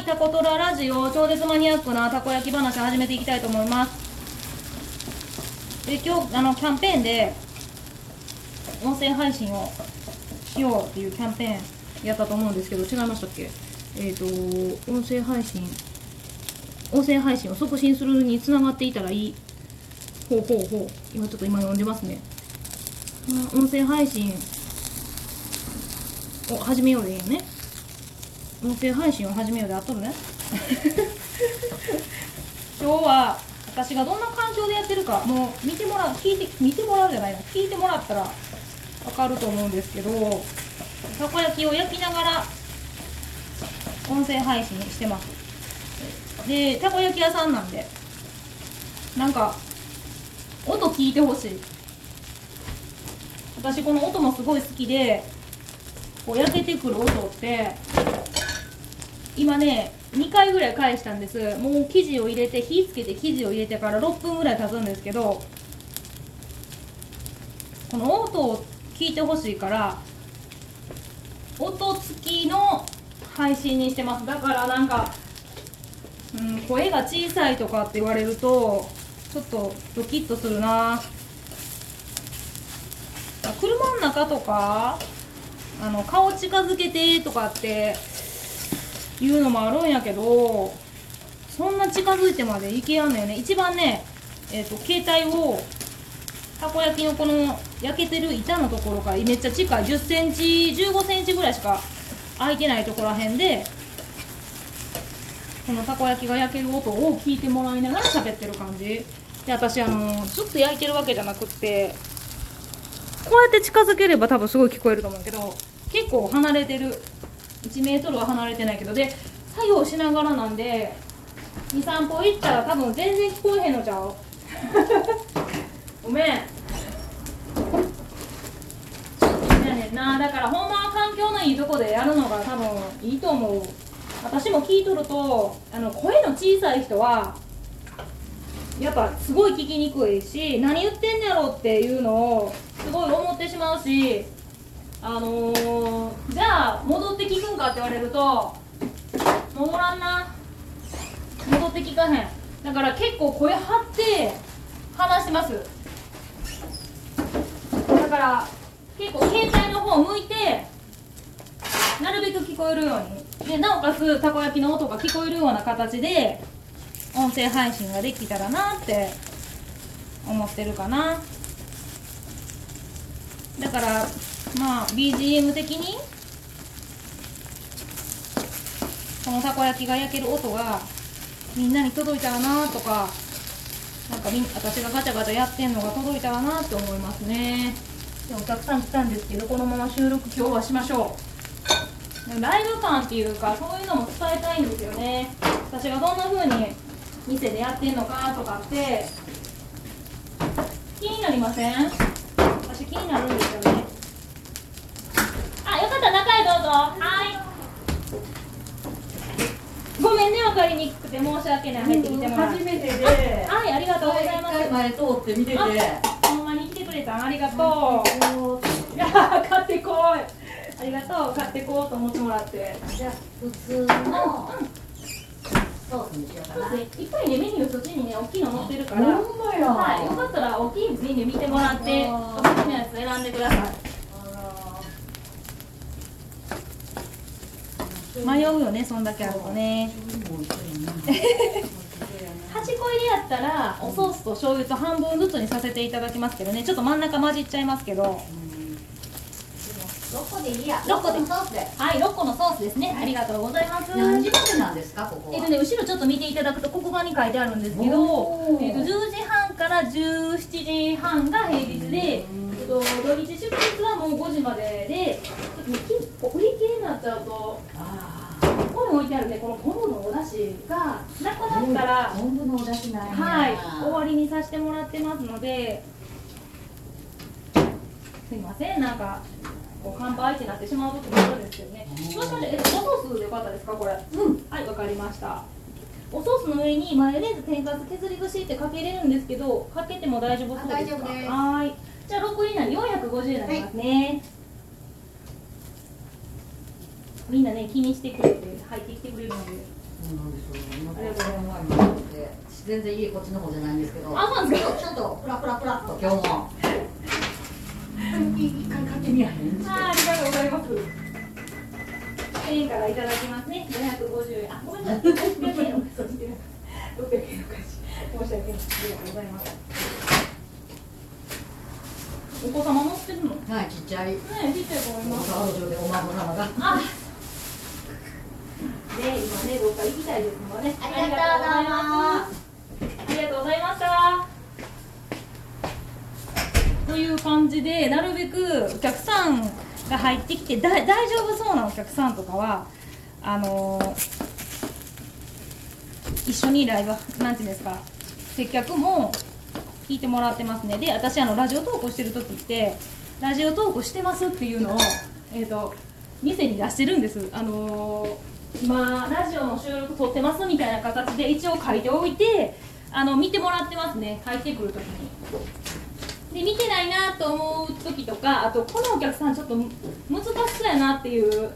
いタコトララジオ超絶マニアックなたこ焼き話始めていきたいと思います。で今日あのキャンペーンで音声配信をしようっていうキャンペーンやったと思うんですけど違いましたっけ？えっ、と音声配信音声配信を促進するにつながっていたらいいほうほうほう今ちょっと今読んでますね。音声配信を始めようでいいよね。音声配信を始めようであっとるね。今日は私がどんな環境でやってるかもう見てもらう聞いて見てもらうじゃないな。聞いてもらったらわかると思うんですけどたこ焼きを焼きながら音声配信してます。でたこ焼き屋さんなんでなんか音聞いてほしい。私この音もすごい好きでこう焼けてくる音って今ね2回ぐらい返したんです。もう生地を入れて火つけて生地を入れてから6分ぐらい経つんですけどこの音を聞いてほしいから音付きの配信にしてます。だからなんか、うん、声が小さいとかって言われるとちょっとドキッとするな。車の中とかあの顔近づけてとかっていうのもあるんやけどそんな近づいてまでいけやんのよね。一番ね、えーと、携帯をたこ焼きのこの焼けてる板のところからめっちゃ近い1 0センチ1 5センチぐらいしか空いてないところらへんでこのたこ焼きが焼ける音を聞いてもらいながら喋ってる感じ。で私あのずっと焼いてるわけじゃなくってこうやって近づければ多分すごい聞こえると思うけど結構離れてる。1メートルは離れてないけどで作業しながらなんで23歩行ったら多分全然聞こえへんのちゃう。ごめん。やねんな。だからほんまは環境のいいとこでやるのが多分いいと思う。私も聞いとるとあの声の小さい人はやっぱすごい聞きにくいし何言ってんやろっていうのをすごい思ってしまうしあのー、じゃあ戻って聞くんかって言われると戻らんな。戻って聞かへん。だから結構声張って話してます。だから結構携帯の方向いてなるべく聞こえるように。でなおかつたこ焼きの音が聞こえるような形で音声配信ができたらなって思ってるかな。だからまあ BGM 的にこのたこ焼きが焼ける音がみんなに届いたらなとかなんかみ私がガチャガチャやってんのが届いたらなって思いますね。でもたくさん来たんですけどこのまま収録今日はしましょう。ライブ感っていうかそういうのも伝えたいんですよね。私がどんな風に店でやってんのかとかって気になりません？私気になるんですよね。どうぞ。はい。ごめんね分かりにくくて申し訳ない。入ってきてもらって。初めてで。はいありがとうございます。前通って見てて。ほんまに来てくれた。んありがとう。いや買ってこい。ありがとう買ってこうと思ってもらって。じゃあ普通のソースにしようかな。そうですね。いっぱいねメニューそっちにね大きいの載ってるから。ほんまや。はい、よかったら大きいメニュー見てもらってあおーすすめのやつ選んでください迷うよねそんだけあるとね。8個入りやったらおソースと醤油と半分ずつにさせていただきますけどね。ちょっと真ん中混じっちゃいますけど。六個でいいや。六個で。六ソースで。はい6個のソースですね。ありがとうございます。何時までなんですかここは？えっとね、後ろちょっと見ていただくと黒板に書いてあるんですけど、えっと、10時半から17時半が平日で、えっと、土日祝日はもう5時まででちょっとねきこう売りなっちゃうとあここに置いてあるねこの昆布のお出汁がなくなったら昆布のお出汁ないなはい終わりにさせてもらってますのですいませんなんかこう乾杯ってなってしまう時もあるんですけどねうんそうしましえおソースでよかったですかこれ？うんはい、わかりました。おソースの上にマヨネーズ、天かす、削り節ってかけれるんですけど、かけても大丈夫そうですか？あ大丈夫ですはーい。じゃあ六入りなんで450円になりますね。みんなね気にしてくれて入ってきてくれるのでいます全然家こっちの方じゃないん。ですけどあそうなんですか？ちょっとプラプラプラっと今日も。一回買ってみやへん。あありがとうござい。ます。1000円。からいただきますね。550円。あ、ごめんなさい。600円。のそっちで600円。の貸し。申し訳ない。ありがとうございます。お子様乗ってるの？ねはいちっちゃいえ、ちっちゃい子もいます。お孫様があ。ね、どっか行きたいです。もんね。ありがとうございます。ありがとうございました。という感じでなるべくお客さんが入ってきてだ大丈夫そうなお客さんとかはあのー一緒にライブなんていうんです。か接客も聞いてもらってます。ねで私あのラジオトークしてる時ってラジオトークしてます。っていうのを、えー、と店に出してるんです。あのー今ラジオの収録撮ってますみたいな形で一応書いておいてあの見てもらってますね。帰ってくる時に。で見てないなと思う時とかあとこのお客さんちょっと難しそうやなっていう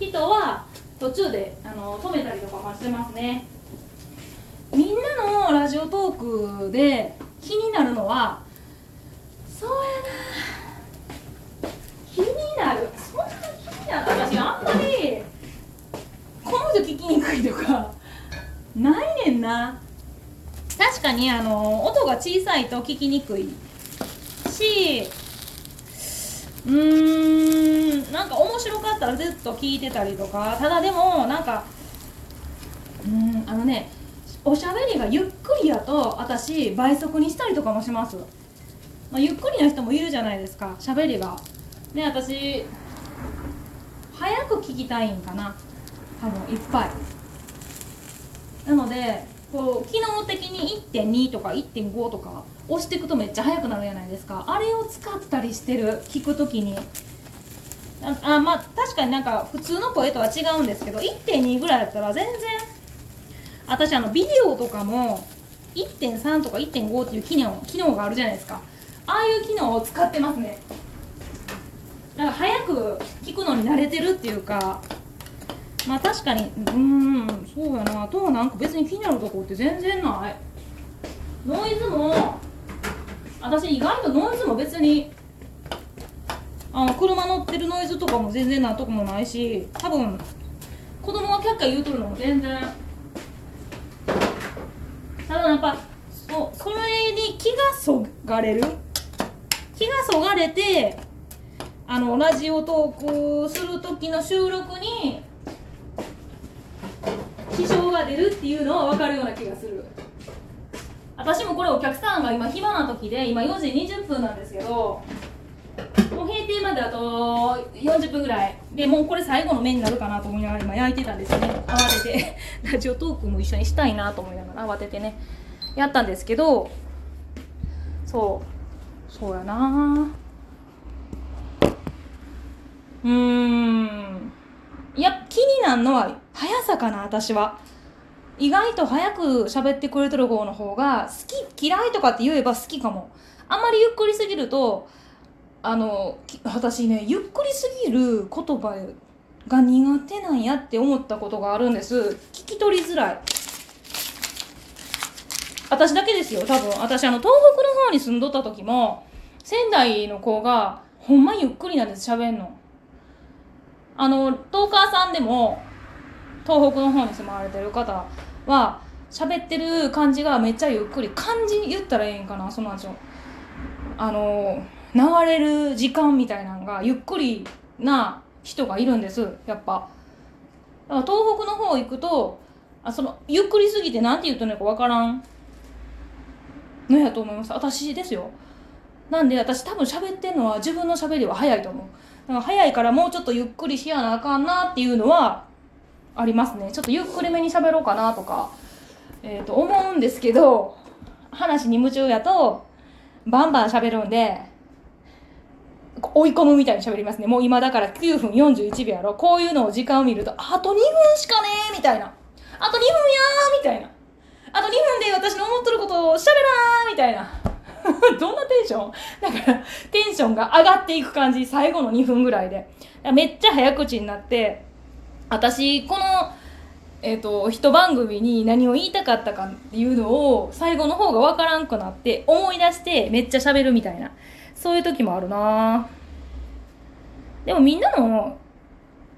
人は途中であの止めたりとかもしてますね。みんなのラジオトークで気になるのはそうやな。気になる。そんな気になる。私あんまりこの人聞きにくいとか。ないねんな。確かにあの音が小さいと聞きにくいし。うーんなんか面白かったらずっと聞いてたりとか。ただでもなんかうんあのねおしゃべりがゆっくりやと私倍速にしたりとかもします、まあ、ゆっくりな人もいるじゃないですかしゃべりが。で私早く聞きたいんかな。多分いっぱい。なのでこう機能的に1.2とか1.5とか押していくとめっちゃ速くなるじゃないですか。あれを使ったりしてる聞くときに。ああまあ確かになんか普通の声とは違うんですけど1.2ぐらいだったら全然私あのビデオとかも1.3とか1.5っていう機能機能があるじゃないですか。ああいう機能を使ってますね。なんか早く聞くのに慣れてるっていうかまあ確かにうーんそうやな。あとはなんか別に気になるとこって全然ない。ノイズも私意外とノイズも別にあの車乗ってるノイズとかも全然なんとこもないし多分子供がキャッキャ言うとるのも全然。ただやっぱそそれに気がそがれる。気がそがれてあのラジオトークする時の収録にが出るっていうのは分かるような気がする。私もこれお客さんが今暇な時で今4時20分なんですけどもう閉店まであと40分ぐらい。でもうこれ最後の麺になるかなと思いながら今焼いてたんですよね。慌てて。ラジオトークも一緒にしたいなと思いながら慌ててねやったんですけどそう。そうやな。うーん。いや気になるのは速さかな私は。意外と早く喋ってくれてる方の方が好き嫌いとかって言えば好きかも。あんまりゆっくりすぎるとあの私ねゆっくりすぎる言葉が苦手なんやって思ったことがあるんです。聞き取りづらい。私だけですよ多分。私あの東北の方に住んどった時も仙台の子がほんまゆっくりなんです喋んの。あのトーカーさんでも東北の方に住まわれてる方は喋ってる感じがめっちゃゆっくり。漢字言ったらええんかなそうなんですよあの流れる時間みたいなのがゆっくりな人がいるんですやっぱ。だから東北の方行くとあそのゆっくりすぎて何て言ってんのかわからんのやと思います。私ですよ。なんで私多分喋ってんのは自分の喋りは早いと思う。だから早いからもうちょっとゆっくりしやなあかんなっていうのはありますね。ちょっとゆっくりめに喋ろうかなとか、えー、と思うんですけど話に夢中やとバンバン喋るんで追い込むみたいに喋りますね。もう今だから9分41秒やろ。こういうのを時間を見るとあと2分しかねーみたいな。あと2分やーみたいな。あと2分で私の思っとることを喋らーみたいな。どんなテンション？だからテンションが上がっていく感じ。最後の2分ぐらいで。めっちゃ早口になって私このえー、と一番組に何を言いたかったかっていうのを最後の方が分からんくなって思い出してめっちゃ喋るみたいな。そういう時もあるな。でもみんなの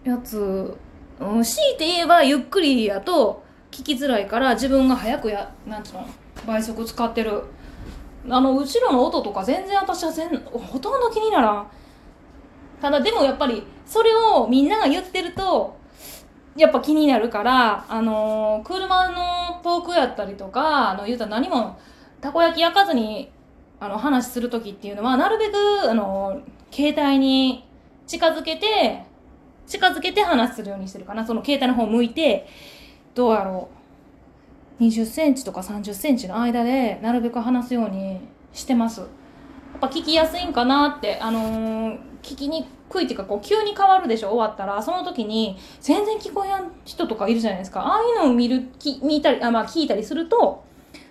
やつ、うん、強いて言えばゆっくりやと聞きづらいから自分が早くやなんつうの倍速使ってる。あの後ろの音とか全然私は全ほとんど気にならん。ただでもやっぱりそれをみんなが言ってるとやっぱ気になるから、あのー車の遠くやったりとか、あの、言うたら何も、たこ焼き焼かずに、あの、話するときっていうのは、なるべく、あのー携帯に近づけて、近づけて話するようにしてるかな。その携帯の方向いて、どうやろう。20センチとか30センチの間で、なるべく話すようにしてます。やっぱ聞きやすいんかなって、あのー聞きにくいっていうか、こう、急に変わるでしょ？終わったら、その時に、全然聞こえやん人とかいるじゃないですか。ああいうのを見る、き見たり、あ、まあ聞いたりすると、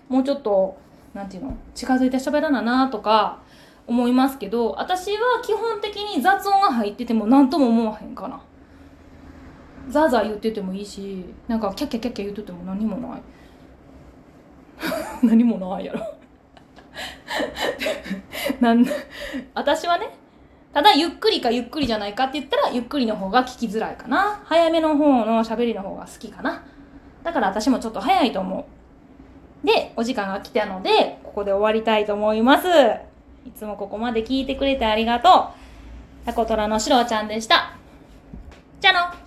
もうちょっと、なんていうの、近づいて喋らななとか、思いますけど、私は基本的に雑音が入ってても何とも思わへんかな。ザーザー言っててもいいし、なんかキャッキャキャッキャ言ってても何もない。何もないやろ。なん私はね、ただゆっくりかゆっくりじゃないかって言ったらゆっくりの方が聞きづらいかな。早めの方の喋りの方が好きかな。だから私もちょっと早いと思う。でお時間が来たのでここで終わりたいと思います。いつもここまで聞いてくれてありがとう。タコトラのしろちゃんでした。じゃあの。